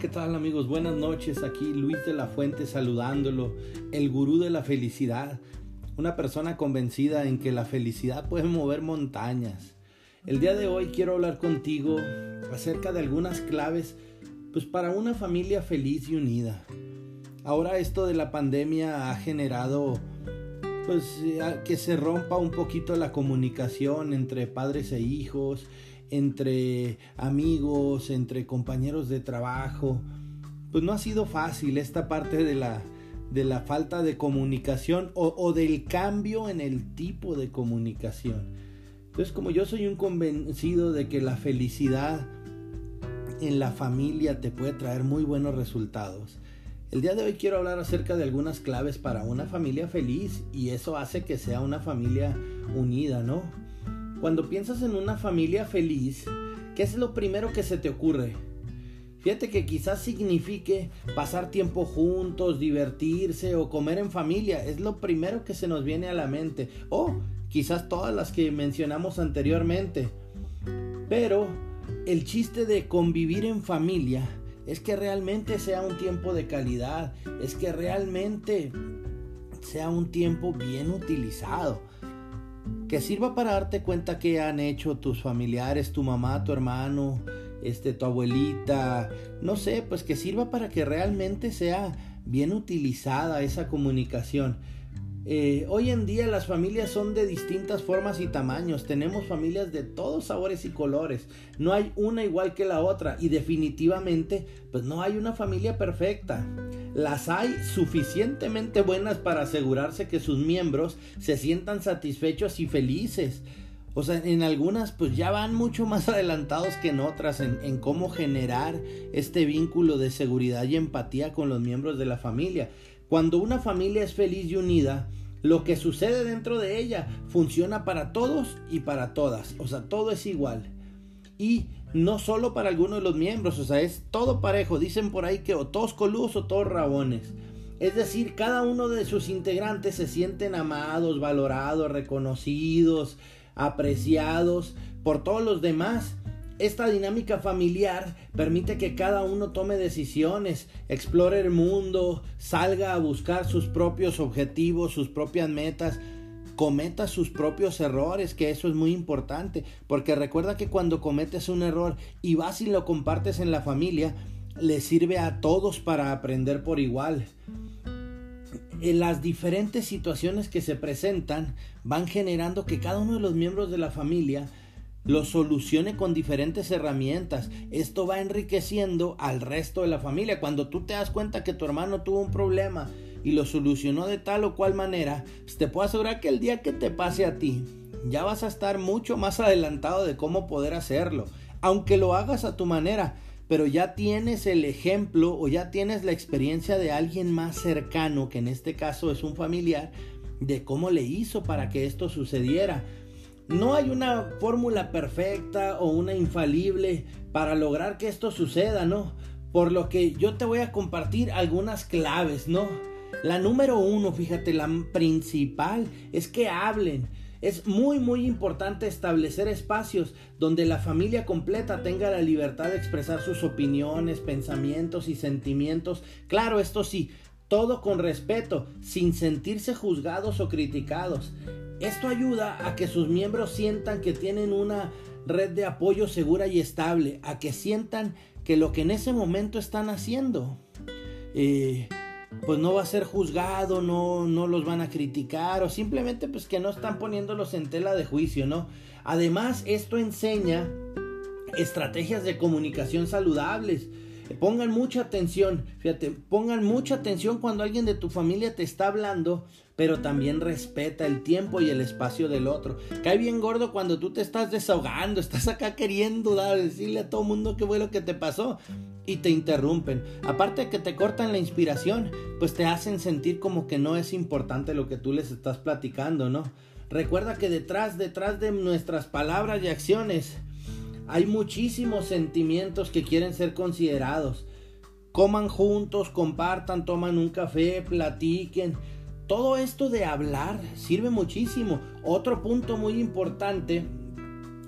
¿qué tal amigos? Buenas noches. Aquí Luis de la Fuente saludándolo, el gurú de la felicidad, una persona convencida en que la felicidad puede mover montañas. El día de hoy quiero hablar contigo acerca de algunas claves pues para una familia feliz y unida. Ahora esto de la pandemia ha generado pues que se rompa un poquito la comunicación entre padres e hijos, entre amigos, entre compañeros de trabajo. Pues no ha sido fácil esta parte de la, de la falta de comunicación o, o del cambio en el tipo de comunicación. Entonces como yo soy un convencido de que la felicidad en la familia te puede traer muy buenos resultados. El día de hoy quiero hablar acerca de algunas claves para una familia feliz y eso hace que sea una familia unida, ¿no? Cuando piensas en una familia feliz, ¿qué es lo primero que se te ocurre? Fíjate que quizás signifique pasar tiempo juntos, divertirse o comer en familia. Es lo primero que se nos viene a la mente. O quizás todas las que mencionamos anteriormente. Pero el chiste de convivir en familia es que realmente sea un tiempo de calidad. Es que realmente sea un tiempo bien utilizado que sirva para darte cuenta que han hecho tus familiares, tu mamá, tu hermano, este, tu abuelita, no sé, pues que sirva para que realmente sea bien utilizada esa comunicación. Eh, hoy en día las familias son de distintas formas y tamaños. Tenemos familias de todos sabores y colores. No hay una igual que la otra. Y definitivamente, pues no hay una familia perfecta. Las hay suficientemente buenas para asegurarse que sus miembros se sientan satisfechos y felices. O sea, en algunas pues ya van mucho más adelantados que en otras en, en, cómo generar este vínculo de seguridad y empatía con los miembros de la familia. Cuando una familia es feliz y unida, lo que sucede dentro de ella funciona para todos y para todas. O sea, todo es igual. Y no solo para algunos de los miembros, o sea, es todo parejo. Dicen por ahí que o todos coludos o todos rabones. Es decir, cada uno de sus integrantes se sienten amados, valorados, reconocidos, apreciados por todos los demás esta dinámica familiar permite que cada uno tome decisiones, explore el mundo, salga a buscar sus propios objetivos, sus propias metas, cometa sus propios errores, que eso es muy importante, porque recuerda que cuando cometes un error y vas y lo compartes en la familia, le sirve a todos para aprender por igual. En las diferentes situaciones que se presentan van generando que cada uno de los miembros de la familia lo solucione con diferentes herramientas. Esto va enriqueciendo al resto de la familia. Cuando tú te das cuenta que tu hermano tuvo un problema y lo solucionó de tal o cual manera, pues te puedo asegurar que el día que te pase a ti, ya vas a estar mucho más adelantado de cómo poder hacerlo. Aunque lo hagas a tu manera, pero ya tienes el ejemplo o ya tienes la experiencia de alguien más cercano, que en este caso es un familiar, de cómo le hizo para que esto sucediera. No hay una fórmula perfecta o una infalible para lograr que esto suceda, ¿no? Por lo que yo te voy a compartir algunas claves, ¿no? La número uno, fíjate, la principal es que hablen. Es muy muy importante establecer espacios donde la familia completa tenga la libertad de expresar sus opiniones, pensamientos y sentimientos. Claro, esto sí, todo con respeto, sin sentirse juzgados o criticados. Esto ayuda a que sus miembros sientan que tienen una red de apoyo segura y estable, a que sientan que lo que en ese momento están haciendo, eh, pues no va a ser juzgado, no, no los van a criticar o simplemente pues que no están poniéndolos en tela de juicio, ¿no? Además, esto enseña estrategias de comunicación saludables Pongan mucha atención, fíjate, pongan mucha atención cuando alguien de tu familia te está hablando, pero también respeta el tiempo y el espacio del otro. Cae bien gordo cuando tú te estás desahogando, estás acá queriendo dar, decirle a todo mundo qué fue lo que te pasó y te interrumpen. Aparte de que te cortan la inspiración, pues te hacen sentir como que no es importante lo que tú les estás platicando, ¿no? Recuerda que detrás, detrás de nuestras palabras y acciones, hay muchísimos sentimientos que quieren ser considerados. Coman juntos, compartan, toman un café, platiquen. Todo esto de hablar sirve muchísimo. Otro punto muy importante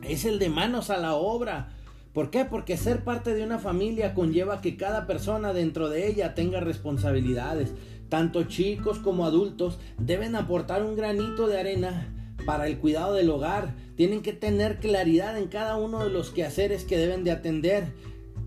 es el de manos a la obra. ¿Por qué? Porque ser parte de una familia conlleva que cada persona dentro de ella tenga responsabilidades. Tanto chicos como adultos deben aportar un granito de arena para el cuidado del hogar. Tienen que tener claridad en cada uno de los quehaceres que deben de atender.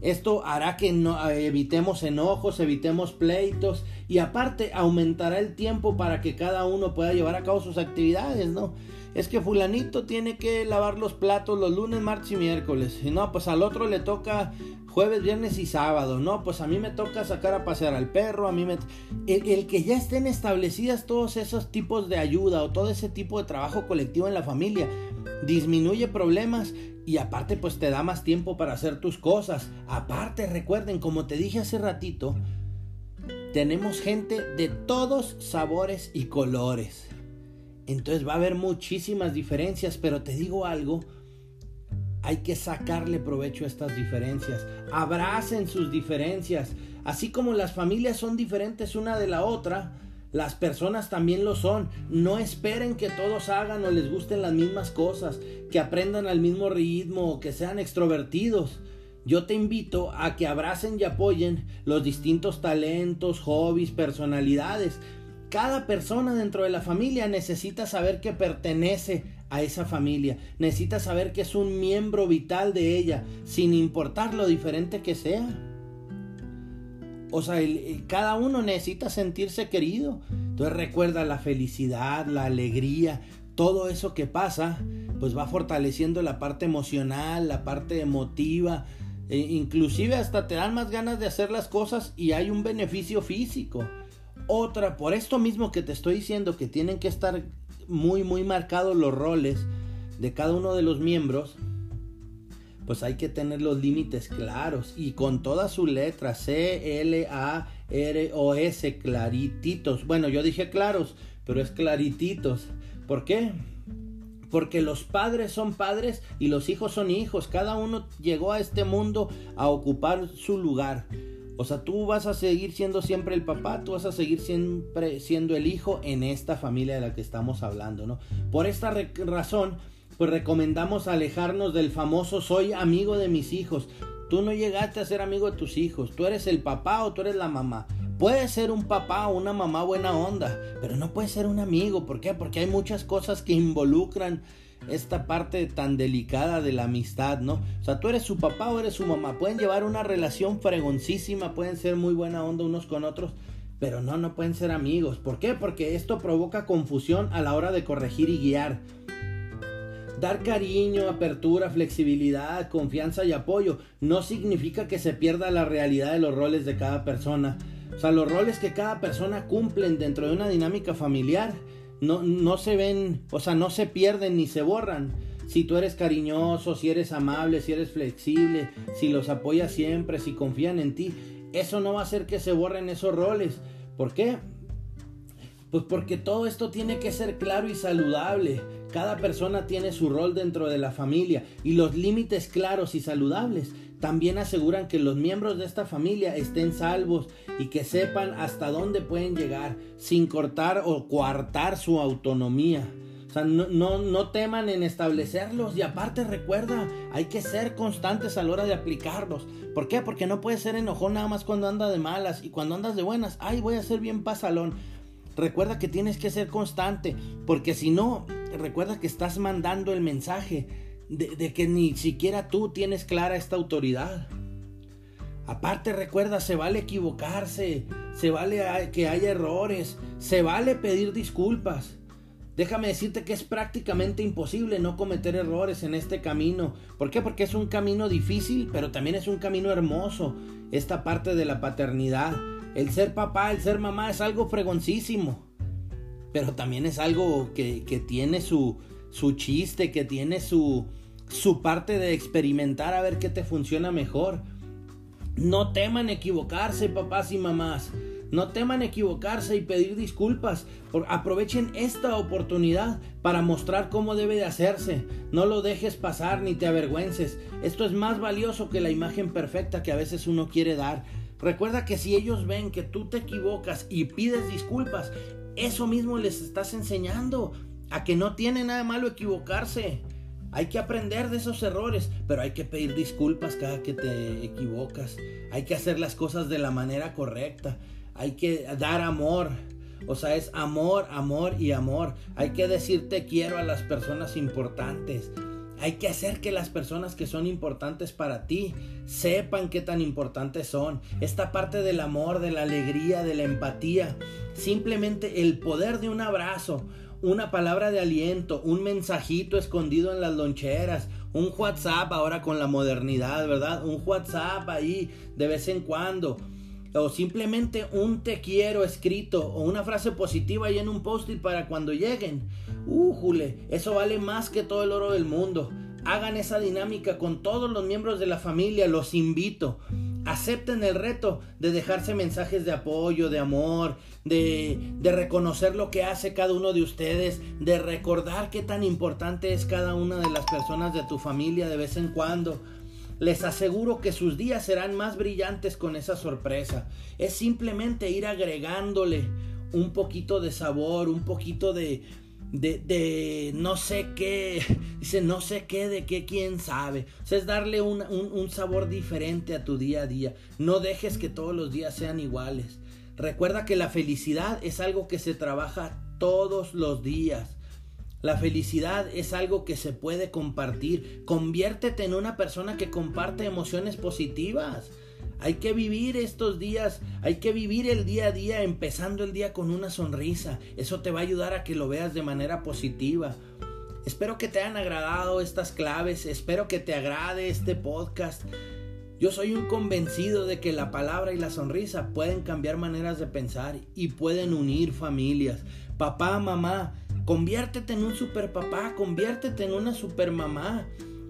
Esto hará que no, evitemos enojos, evitemos pleitos y aparte aumentará el tiempo para que cada uno pueda llevar a cabo sus actividades, ¿no? es que fulanito tiene que lavar los platos los lunes, martes y miércoles. Y no, pues al otro le toca jueves, viernes y sábado. No, pues a mí me toca sacar a pasear al perro, a mí me... El, que ya estén establecidas todos esos tipos de ayuda o todo ese tipo de trabajo colectivo en la familia disminuye problemas y aparte pues te da más tiempo para hacer tus cosas. Aparte recuerden, como te dije hace ratito, tenemos gente de todos sabores y colores. Entonces va a haber muchísimas diferencias, pero te digo algo, hay que sacarle provecho a estas diferencias. Abracen sus diferencias. Así como las familias son diferentes una de la otra, las personas también lo son. No esperen que todos hagan o les gusten las mismas cosas, que aprendan al mismo ritmo o que sean extrovertidos. Yo te invito a que abracen y apoyen los distintos talentos, hobbies, personalidades cada persona dentro de la familia necesita saber que pertenece a esa familia, necesita saber que es un miembro vital de ella, sin importar lo diferente que sea. O sea, cada uno necesita sentirse querido. Entonces recuerda la felicidad, la alegría, todo eso que pasa, pues va fortaleciendo la parte emocional, la parte emotiva, e inclusive hasta te dan más ganas de hacer las cosas y hay un beneficio físico. Otra, por esto mismo que te estoy diciendo que tienen que estar muy, muy marcados los roles de cada uno de los miembros, pues hay que tener los límites claros y con toda su letra C, L, A, R O S, clarititos. Bueno, yo dije claros, pero es clarititos. ¿Por qué? Porque los padres son padres y los hijos son hijos. Cada uno llegó a este mundo a ocupar su lugar. O sea, tú vas a seguir siendo siempre el papá, tú vas a seguir siempre siendo el hijo en esta familia de la que estamos hablando, ¿no? Por esta razón, pues recomendamos alejarnos del famoso soy amigo de mis hijos. Tú no llegaste a ser amigo de tus hijos, tú eres el papá o tú eres la mamá. Puedes ser un papá o una mamá buena onda, pero no puedes ser un amigo. ¿Por qué? Porque hay muchas cosas que involucran esta parte tan delicada de la amistad, ¿no? O sea, tú eres su papá o eres su mamá. Pueden llevar una relación fregoncísima, pueden ser muy buena onda unos con otros, pero no, no pueden ser amigos. ¿Por qué? Porque esto provoca confusión a la hora de corregir y guiar. Dar cariño, apertura, flexibilidad, confianza y apoyo no significa que se pierda la realidad de los roles de cada persona. O sea, los roles que cada persona cumplen dentro de una dinámica familiar no, no se ven, o sea, no se pierden ni se borran. Si tú eres cariñoso, si eres amable, si eres flexible, si los apoyas siempre, si confían en ti, eso no va a hacer que se borren esos roles. ¿Por qué? Pues porque todo esto tiene que ser claro y saludable. Cada persona tiene su rol dentro de la familia y los límites claros y saludables también aseguran que los miembros de esta familia estén salvos y que sepan hasta dónde pueden llegar sin cortar o coartar su autonomía. O sea, no, no, teman en establecerlos y aparte recuerda, hay que ser constantes a la hora de aplicarlos. ¿Por qué? Porque no puedes ser enojón nada más cuando anda de malas y cuando andas de buenas, ay, voy a ser bien pasalón. Recuerda que tienes que ser constante, porque si no, recuerda que estás mandando el mensaje de, que ni siquiera tú tienes clara esta autoridad. Aparte recuerda, se vale equivocarse, se vale que haya errores, se vale pedir disculpas. Déjame decirte que es prácticamente imposible no cometer errores en este camino. ¿Por qué? Porque es un camino difícil, pero también es un camino hermoso. Esta parte de la paternidad. El ser papá, el ser mamá es algo fregoncísimo. Pero también es algo que, que tiene su, su chiste, que tiene su, su parte de experimentar a ver qué te funciona mejor. No teman equivocarse, papás y mamás. No teman equivocarse y pedir disculpas. Aprovechen esta oportunidad para mostrar cómo debe de hacerse. No lo dejes pasar ni te avergüences. Esto es más valioso que la imagen perfecta que a veces uno quiere dar. Recuerda que si ellos ven que tú te equivocas y pides disculpas, eso mismo les estás enseñando a que no tiene nada malo equivocarse, Hay que aprender de esos errores, pero hay que pedir disculpas cada que te equivocas. Hay que hacer las cosas de la manera correcta. Hay que dar amor. O sea, es amor, amor y amor. Hay que decir te quiero a las personas importantes. Hay que hacer que las personas que son importantes para ti sepan qué tan importantes son. Esta parte del amor, de la alegría, de la empatía. Simplemente el poder de un abrazo, una palabra de aliento, un mensajito escondido en las loncheras, un WhatsApp ahora con la modernidad, ¿verdad? Un WhatsApp ahí de vez en cuando. O simplemente un te quiero escrito o una frase positiva ahí en un post-it para cuando lleguen. ¡Újule! Eso vale más que todo el oro del mundo. Hagan esa dinámica con todos los miembros de la familia, los invito. Acepten el reto de dejarse mensajes de apoyo, de amor, de, de, reconocer lo que hace cada uno de ustedes, de recordar qué tan importante es cada una de las personas de tu familia de vez en cuando. Les aseguro que sus días serán más brillantes con esa sorpresa. Es simplemente ir agregándole un poquito de sabor, un poquito de, de, no sé qué, dice no sé qué, de qué, quién sabe. O sea, es darle un, un, sabor diferente a tu día a día. No dejes que todos los días sean iguales. Recuerda que la felicidad es algo que se trabaja todos los días. La felicidad es algo que se puede compartir. Conviértete en una persona que comparte emociones positivas. Hay que vivir estos días, hay que vivir el día a día empezando el día con una sonrisa. Eso te va a ayudar a que lo veas de manera positiva. Espero que te hayan agradado estas claves, espero que te agrade este podcast. Yo soy un convencido de que la palabra y la sonrisa pueden cambiar maneras de pensar y pueden unir familias. Papá, mamá, conviértete en un super papá, conviértete en una super mamá.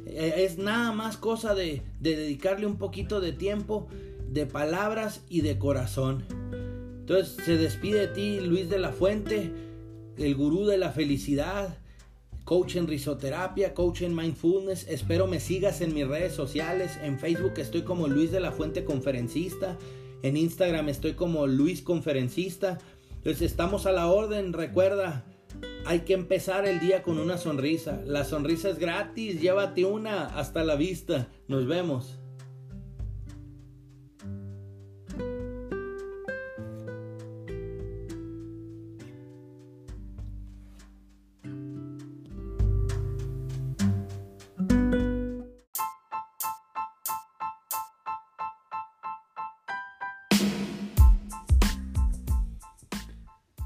Eh, es nada más cosa de, de dedicarle un poquito de tiempo, de palabras y de corazón. Entonces se despide de ti Luis de la Fuente, el gurú de la felicidad, coach en risoterapia, coach en mindfulness. Espero me sigas en mis redes sociales. En Facebook estoy como Luis de la Fuente Conferencista. En Instagram estoy como Luis Conferencista. Entonces estamos a la orden. Recuerda, hay que empezar el día con una sonrisa. La sonrisa es gratis, llévate una hasta la vista. Nos vemos.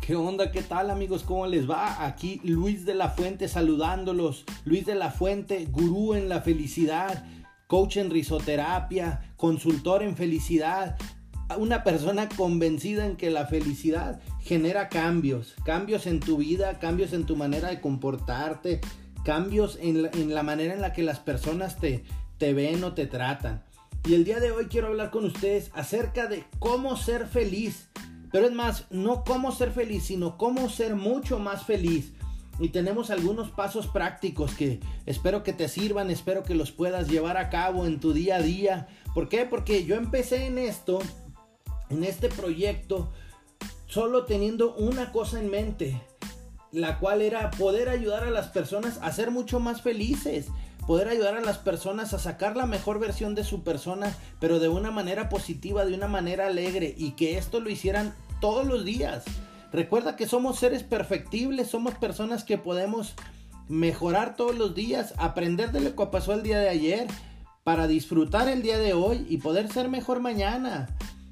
¿Qué onda? ¿Qué tal amigos? ¿Cómo les va? Aquí Luis de la Fuente saludándolos. Luis de la Fuente, gurú en la felicidad, coach en risoterapia, consultor en felicidad. Una persona convencida en que la felicidad genera cambios, cambios en tu vida, cambios en tu manera de comportarte, cambios en la, en la manera en la que las personas te, te ven o te tratan. Y el día de hoy quiero hablar con ustedes acerca de cómo ser feliz pero es más, no cómo ser feliz, sino cómo ser mucho más feliz. Y tenemos algunos pasos prácticos que espero que te sirvan, espero que los puedas llevar a cabo en tu día a día. ¿Por qué? Porque yo empecé en esto, en este proyecto, solo teniendo una cosa en mente, la cual era poder ayudar a las personas a ser mucho más felices poder ayudar a las personas a sacar la mejor versión de su persona, pero de una manera positiva, de una manera alegre y que esto lo hicieran todos los días. Recuerda que somos seres perfectibles, somos personas que podemos mejorar todos los días, aprender de lo que pasó el día de ayer para disfrutar el día de hoy y poder ser mejor mañana.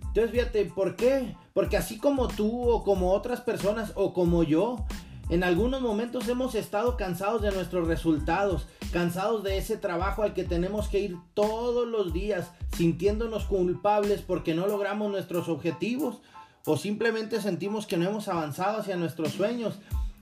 Entonces fíjate, ¿por qué? Porque así como tú o como otras personas o como yo, en algunos momentos hemos estado cansados de nuestros resultados, cansados de ese trabajo al que tenemos que ir todos los días, sintiéndonos culpables porque no logramos nuestros objetivos o simplemente sentimos que no hemos avanzado hacia nuestros sueños.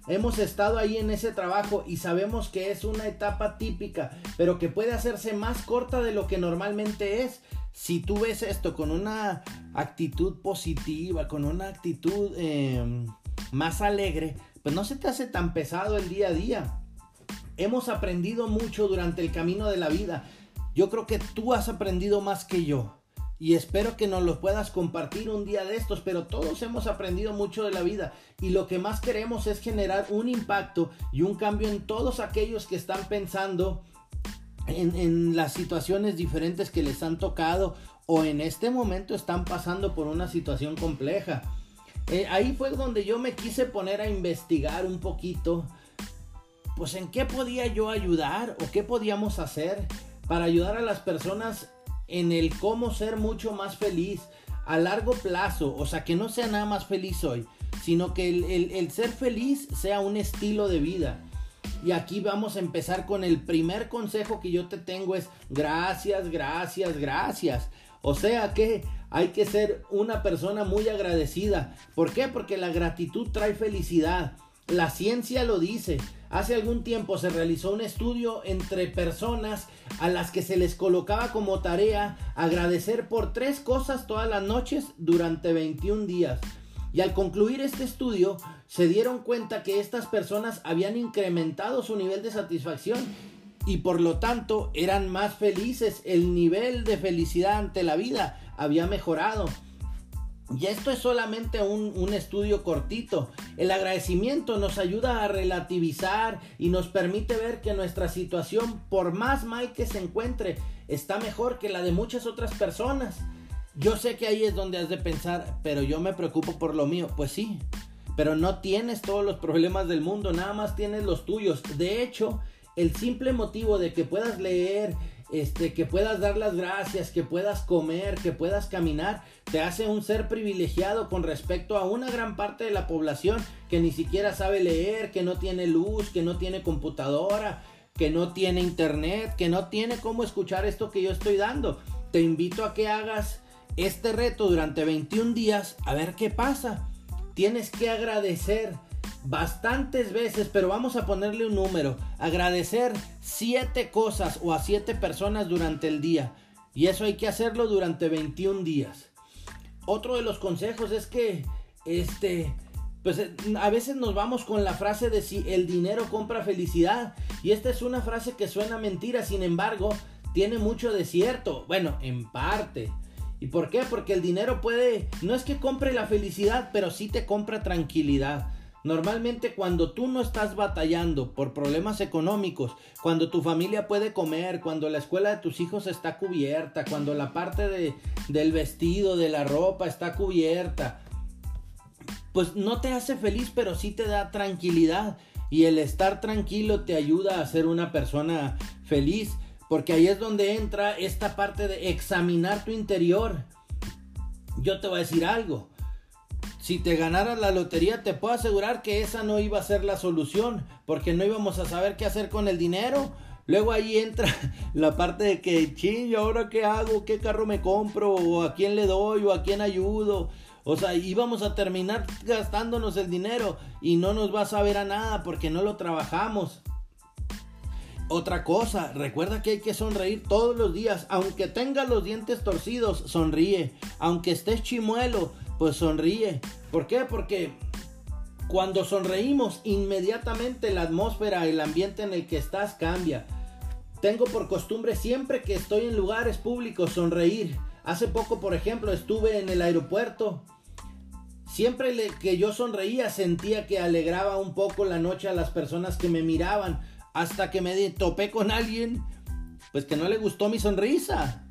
Hemos estado ahí en ese trabajo y sabemos que es una etapa típica, pero que puede hacerse más corta de lo que normalmente es. Si tú ves esto con una actitud positiva, con una actitud eh, más alegre, pues no se te hace tan pesado el día a día. Hemos aprendido mucho durante el camino de la vida. Yo creo que tú has aprendido más que yo. Y espero que nos lo puedas compartir un día de estos, pero todos hemos aprendido mucho de la vida y lo que más queremos es generar un impacto y un cambio en todos aquellos que están pensando en, las situaciones diferentes que les han tocado o en este momento están pasando por una situación compleja. Eh, ahí fue donde yo me quise poner a investigar un poquito, pues en qué podía yo ayudar o qué podíamos hacer para ayudar a las personas en el cómo ser mucho más feliz a largo plazo, o sea, que no sea nada más feliz hoy, sino que el ser feliz sea un estilo de vida. Y aquí vamos a empezar con el primer consejo que yo te tengo es gracias, gracias, gracias. O sea que hay que ser una persona muy agradecida. ¿Por qué? Porque la gratitud trae felicidad. La ciencia lo dice. Hace algún tiempo se realizó un estudio entre personas a las que se les colocaba como tarea agradecer por tres cosas todas las noches durante 21 días. Y al concluir este estudio, se dieron cuenta que estas personas habían incrementado su nivel de satisfacción y por lo tanto eran más felices. El nivel de felicidad ante la vida había mejorado. Y esto es solamente un, estudio cortito. El agradecimiento nos ayuda a relativizar y nos permite ver que nuestra situación, por más mal que se encuentre, está mejor que la de muchas otras personas. Yo sé que ahí es donde has de pensar, pero yo me preocupo por lo mío. Pues sí, pero no tienes todos los problemas del mundo, nada más tienes los tuyos. De hecho, el simple motivo de que puedas leer, este, que puedas dar las gracias, que puedas comer, que puedas caminar, te hace un ser privilegiado con respecto a una gran parte de la población que ni siquiera sabe leer, que no tiene luz, que no tiene computadora, que no tiene internet, que no tiene cómo escuchar esto que yo estoy dando. Te invito a que hagas este reto durante 21 días a ver qué pasa. Tienes que agradecer bastantes veces, pero vamos a ponerle un número. Agradecer siete cosas o a siete personas durante el día. Y eso hay que hacerlo durante 21 días. Otro de los consejos es que, este, pues a veces nos vamos con la frase de si el dinero compra felicidad. Y esta es una frase que suena mentira, sin embargo, tiene mucho de cierto. Bueno, en parte. ¿Y por qué? Porque el dinero puede, no es que compre la felicidad, pero sí te compra tranquilidad. Normalmente cuando tú no estás batallando por problemas económicos, cuando tu familia puede comer, cuando la escuela de tus hijos está cubierta, cuando la parte de, del vestido, de la ropa está cubierta, pues no te hace feliz, pero sí te da tranquilidad. Y el estar tranquilo te ayuda a ser una persona feliz. Porque ahí es donde entra esta parte de examinar tu interior. Yo te voy a decir algo. Si te ganaras la lotería, te puedo asegurar que esa no iba a ser la solución, porque no íbamos a saber qué hacer con el dinero. Luego ahí entra la parte de que, ching, ¿y ahora qué hago? ¿Qué carro me compro? ¿O a quién le doy? ¿O a quién ayudo? O sea, íbamos a terminar gastándonos el dinero y no nos va a saber a nada porque no lo trabajamos. Otra cosa, recuerda que hay que sonreír todos los días. Aunque tengas los dientes torcidos, sonríe. Aunque estés chimuelo, pues sonríe. ¿Por qué? Porque cuando sonreímos, inmediatamente la atmósfera, el ambiente en el que estás cambia. Tengo por costumbre siempre que estoy en lugares públicos sonreír. Hace poco, por ejemplo, estuve en el aeropuerto. Siempre que yo sonreía sentía que alegraba un poco la noche a las personas que me miraban hasta que me topé con alguien, pues que no le gustó mi sonrisa.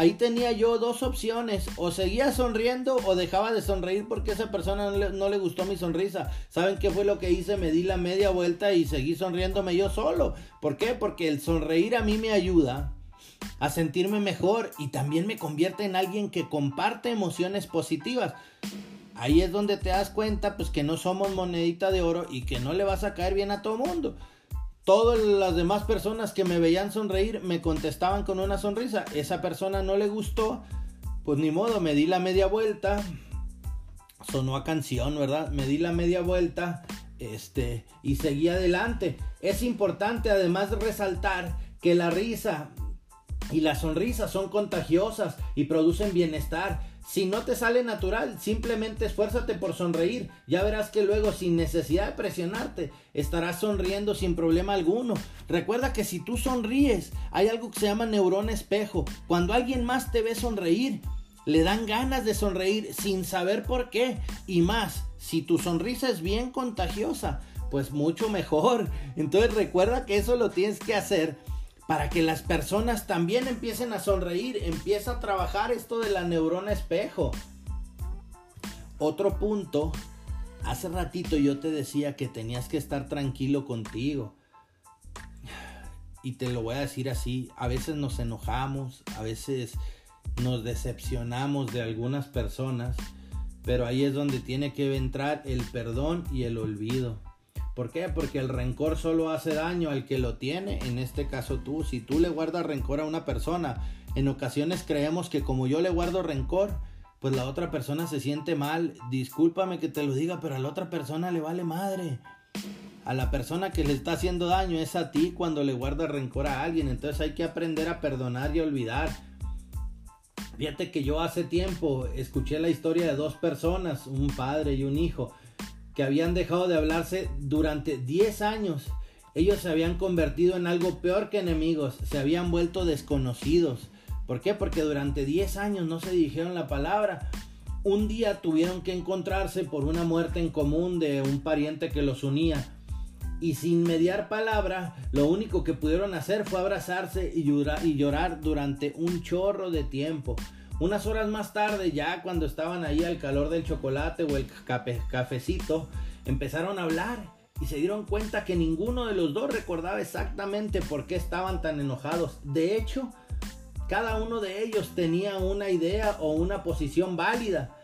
Ahí tenía yo dos opciones, o seguía sonriendo o dejaba de sonreír porque esa persona no le, gustó mi sonrisa. ¿Saben qué fue lo que hice? Me di la media vuelta y seguí sonriéndome yo solo. ¿Por qué? Porque el sonreír a mí me ayuda a sentirme mejor y también me convierte en alguien que comparte emociones positivas. Ahí es donde te das cuenta pues que no somos monedita de oro y que no le vas a caer bien a todo mundo. Todas las demás personas que me veían sonreír me contestaban con una sonrisa. Esa persona no le gustó, pues ni modo, me di la media vuelta. Sonó a canción, ¿verdad? Me di la media vuelta este, y seguí adelante. Es importante además resaltar que la risa y la sonrisa son contagiosas y producen bienestar. Si no te sale natural, simplemente esfuérzate por sonreír. Ya verás que luego, sin necesidad de presionarte, estarás sonriendo sin problema alguno. Recuerda que si tú sonríes, hay algo que se llama neurona espejo. Cuando alguien más te ve sonreír, le dan ganas de sonreír sin saber por qué. Y más, si tu sonrisa es bien contagiosa, pues mucho mejor. Entonces recuerda que eso lo tienes que hacer para que las personas también empiecen a sonreír. Empieza a trabajar esto de la neurona espejo. Otro punto, hace ratito yo te decía que tenías que estar tranquilo contigo. Y te lo voy a decir así, a veces nos enojamos, a veces nos decepcionamos de algunas personas, pero ahí es donde tiene que entrar el perdón y el olvido. ¿Por qué? Porque el rencor solo hace daño al que lo tiene, en este caso tú. Si tú le guardas rencor a una persona, en ocasiones creemos que como yo le guardo rencor, pues la otra persona se siente mal. Discúlpame que te lo diga, pero a la otra persona le vale madre. A la persona que le está haciendo daño es a ti cuando le guardas rencor a alguien. Entonces hay que aprender a perdonar y olvidar. Fíjate que yo hace tiempo escuché la historia de dos personas, un padre y un hijo que habían dejado de hablarse durante 10 años. Ellos se habían convertido en algo peor que enemigos, se habían vuelto desconocidos. ¿Por qué? Porque durante 10 años no se dijeron la palabra. Un día tuvieron que encontrarse por una muerte en común de un pariente que los unía. Y sin mediar palabra, lo único que pudieron hacer fue abrazarse y llorar, durante un chorro de tiempo. Unas horas más tarde, ya cuando estaban ahí al calor del chocolate o el cafecito, empezaron a hablar y se dieron cuenta que ninguno de los dos recordaba exactamente por qué estaban tan enojados. De hecho, cada uno de ellos tenía una idea o una posición válida,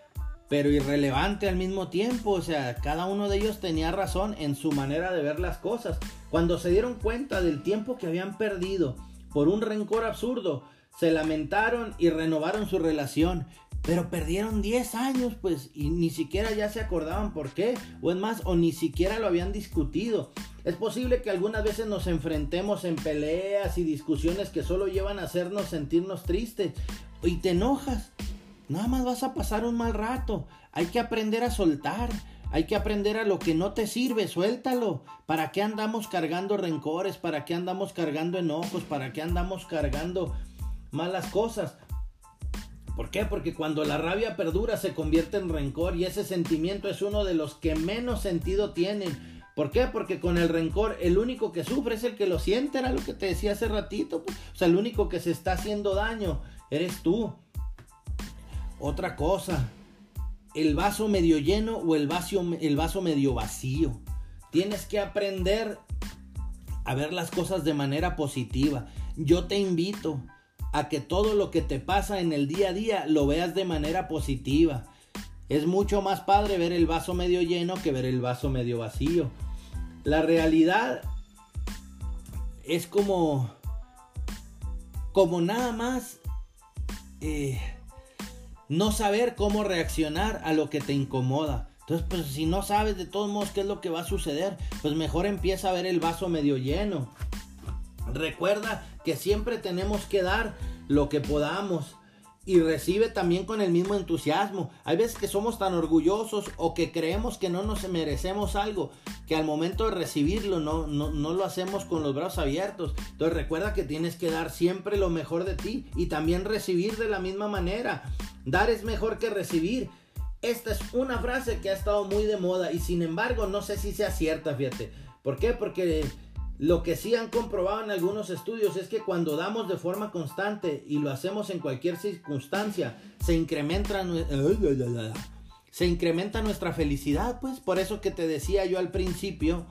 pero irrelevante al mismo tiempo. O sea, cada uno de ellos tenía razón en su manera de ver las cosas. Cuando se dieron cuenta del tiempo que habían perdido por un rencor absurdo, se lamentaron y renovaron su relación. Pero perdieron 10 años, pues, y ni siquiera ya se acordaban por qué. O es más, o ni siquiera lo habían discutido. Es posible que algunas veces nos enfrentemos en peleas y discusiones que solo llevan a hacernos sentirnos tristes. Y te enojas. Nada más vas a pasar un mal rato. Hay que aprender a soltar. Hay que aprender a lo que no te sirve, suéltalo. ¿Para qué andamos cargando rencores? ¿Para qué andamos cargando enojos? ¿Para qué andamos cargando malas cosas. ¿Por qué? Porque cuando la rabia perdura se convierte en rencor y ese sentimiento es uno de los que menos sentido tienen. ¿Por qué? Porque con el rencor el único que sufre es el que lo siente, era lo que te decía hace ratito. Pues. O sea, el único que se está haciendo daño eres tú. Otra cosa, el vaso medio lleno o el vaso, el vaso medio vacío. Tienes que aprender a ver las cosas de manera positiva. Yo te invito a que todo lo que te pasa en el día a día lo veas de manera positiva. Es mucho más padre ver el vaso medio lleno que ver el vaso medio vacío. La realidad es como, como nada más eh, no saber cómo reaccionar a lo que te incomoda. Entonces, pues si no sabes de todos modos qué es lo que va a suceder, pues mejor empieza a ver el vaso medio lleno. Recuerda que siempre tenemos que dar lo que podamos y recibe también con el mismo entusiasmo. Hay veces que somos tan orgullosos o que creemos que no nos merecemos algo que al momento de recibirlo no, no, no, lo hacemos con los brazos abiertos. Entonces recuerda que tienes que dar siempre lo mejor de ti y también recibir de la misma manera. Dar es mejor que recibir. Esta es una frase que ha estado muy de moda y sin embargo no sé si sea cierta, fíjate. ¿Por qué? Porque lo que sí han comprobado en algunos estudios es que cuando damos de forma constante y lo hacemos en cualquier circunstancia, se incrementa, se incrementa nuestra felicidad, pues. Por eso que te decía yo al principio,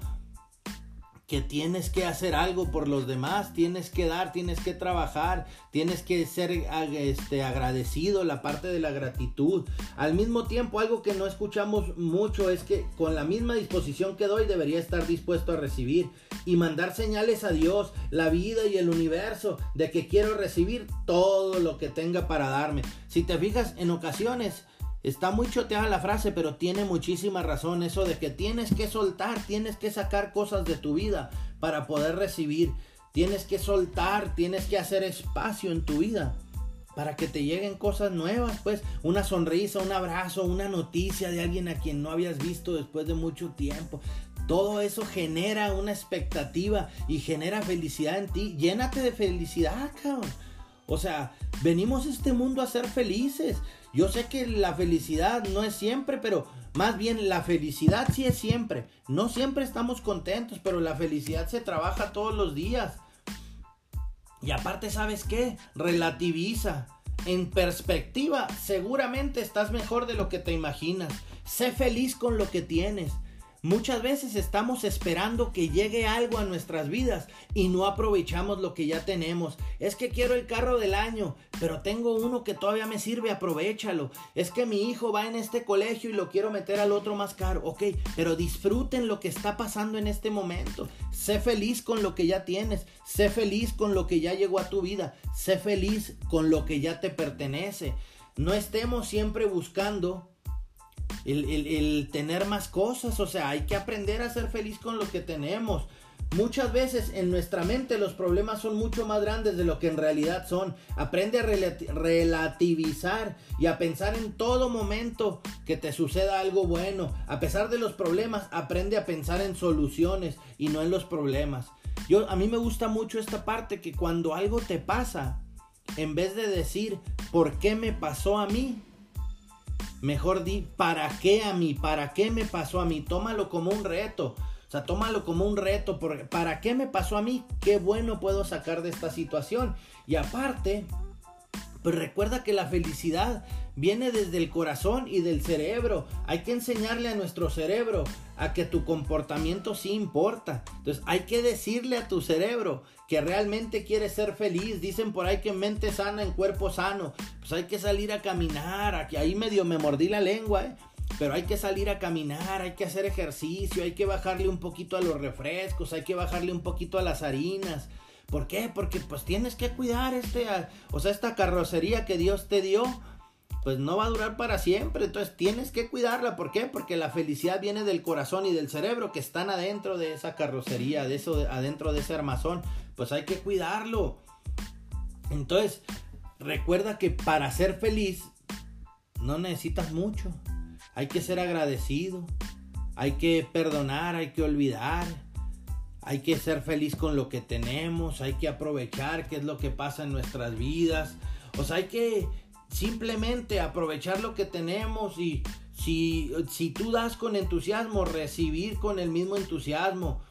que tienes que hacer algo por los demás, tienes que dar, tienes que trabajar, tienes que ser este, agradecido, la parte de la gratitud. Al mismo tiempo, algo que no escuchamos mucho es que con la misma disposición que doy debería estar dispuesto a recibir y mandar señales a Dios, la vida y el universo de que quiero recibir todo lo que tenga para darme. Si te fijas, en ocasiones Está muy choteada la frase, pero tiene muchísima razón eso de que tienes que soltar, tienes que sacar cosas de tu vida para poder recibir. Tienes que soltar, tienes que hacer espacio en tu vida para que te lleguen cosas nuevas, pues una sonrisa, un abrazo, una noticia de alguien a quien no habías visto después de mucho tiempo. Todo eso genera una expectativa y genera felicidad en ti. Llénate de felicidad, cabrón. O sea, venimos a este mundo a ser felices. Yo sé que la felicidad no es siempre, pero más bien la felicidad sí es siempre. No siempre estamos contentos, pero la felicidad se trabaja todos los días. Y aparte, ¿sabes qué? Relativiza. En perspectiva, seguramente estás mejor de lo que te imaginas. Sé feliz con lo que tienes. Muchas veces estamos esperando que llegue algo a nuestras vidas y no aprovechamos lo que ya tenemos. Es que quiero el carro del año, pero tengo uno que todavía me sirve, aprovechalo. Es que mi hijo va en este colegio y lo quiero meter al otro más caro. Ok, pero disfruten lo que está pasando en este momento. Sé feliz con lo que ya tienes. Sé feliz con lo que ya llegó a tu vida. Sé feliz con lo que ya te pertenece. No estemos siempre buscando el, tener más cosas, o sea, hay que aprender a ser feliz con lo que tenemos. Muchas veces en nuestra mente los problemas son mucho más grandes de lo que en realidad son. Aprende a relativizar y a pensar en todo momento que te suceda algo bueno. A pesar de los problemas, aprende a pensar en soluciones y no en los problemas. Yo a mí me gusta mucho esta parte que cuando algo te pasa, en vez de decir ¿por qué me pasó a mí? Mejor di, ¿para qué a mí? ¿Para qué me pasó a mí? Tómalo como un reto. O sea, tómalo como un reto. Porque, ¿Para qué me pasó a mí? ¿Qué bueno puedo sacar de esta situación? Y aparte, pues recuerda que la felicidad viene desde el corazón y del cerebro. Hay que enseñarle a nuestro cerebro a que tu comportamiento sí importa. Entonces hay que decirle a tu cerebro que realmente quieres ser feliz. Dicen por ahí que mente sana en cuerpo sano. Pues hay que salir a caminar. Aquí ahí medio me mordí la lengua, ¿eh? Pero hay que salir a caminar, hay que hacer ejercicio, hay que bajarle un poquito a los refrescos, hay que bajarle un poquito a las harinas. ¿Por qué? Porque pues tienes que cuidar este, o sea, esta carrocería que Dios te dio pues no va a durar para siempre. Entonces tienes que cuidarla. ¿Por qué? Porque la felicidad viene del corazón y del cerebro que están adentro de esa carrocería, de eso, adentro de ese armazón. Pues hay que cuidarlo. Entonces, recuerda que para ser feliz no necesitas mucho. Hay que ser agradecido. Hay que perdonar, hay que olvidar. Hay que ser feliz con lo que tenemos. Hay que aprovechar qué es lo que pasa en nuestras vidas. O sea, hay que simplemente aprovechar lo que tenemos y si, si tú das con entusiasmo, recibir con el mismo entusiasmo.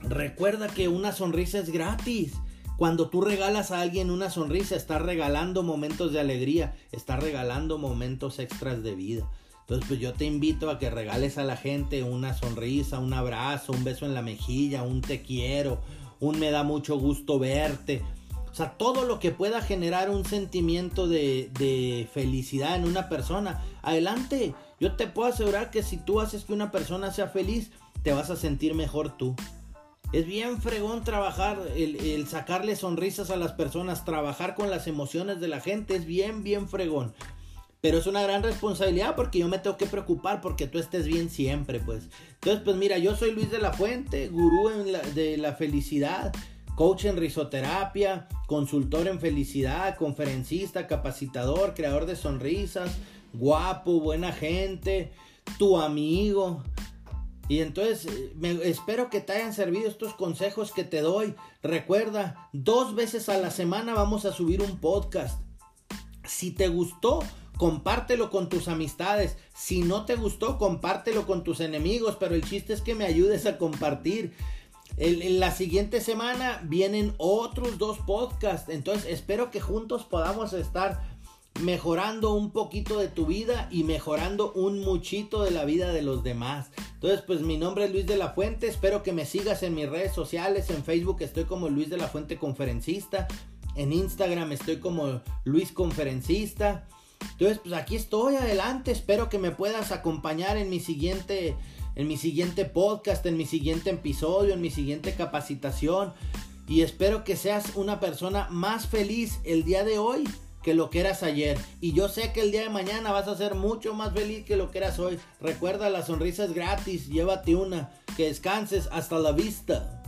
Recuerda que una sonrisa es gratis. Cuando tú regalas a alguien una sonrisa, estás regalando momentos de alegría, estás regalando momentos extras de vida. Entonces, pues yo te invito a que regales a la gente una sonrisa, un abrazo, un beso en la mejilla, un te quiero, un me da mucho gusto verte, o sea, todo lo que pueda generar un sentimiento de, felicidad en una persona, adelante. Yo te puedo asegurar que si tú haces que una persona sea feliz, te vas a sentir mejor tú. Es bien fregón trabajar, el, el, sacarle sonrisas a las personas, trabajar con las emociones de la gente, es bien, bien fregón. Pero es una gran responsabilidad porque yo me tengo que preocupar porque tú estés bien siempre, pues. Entonces, pues mira, yo soy Luis de la Fuente, gurú de la felicidad coach en risoterapia, consultor en felicidad, conferencista, capacitador, creador de sonrisas, guapo, buena gente, tu amigo. Y entonces eh, espero que te hayan servido estos consejos que te doy. Recuerda, dos veces a la semana vamos a subir un podcast. Si te gustó, compártelo con tus amistades. Si no te gustó, compártelo con tus enemigos. Pero el chiste es que me ayudes a compartir en la siguiente semana vienen otros dos podcasts. Entonces espero que juntos podamos estar mejorando un poquito de tu vida y mejorando un muchito de la vida de los demás. Entonces, pues mi nombre es Luis de la Fuente. Espero que me sigas en mis redes sociales. En Facebook estoy como Luis de la Fuente Conferencista. En Instagram estoy como Luis Conferencista. Entonces, pues aquí estoy adelante. Espero que me puedas acompañar en mi siguiente en mi siguiente podcast, en mi siguiente episodio, en mi siguiente capacitación. Y espero que seas una persona más feliz el día de hoy que lo que eras ayer. Y yo sé que el día de mañana vas a ser mucho más feliz que lo que eras hoy. Recuerda, la sonrisa es gratis, llévate una. Que descanses, hasta la vista.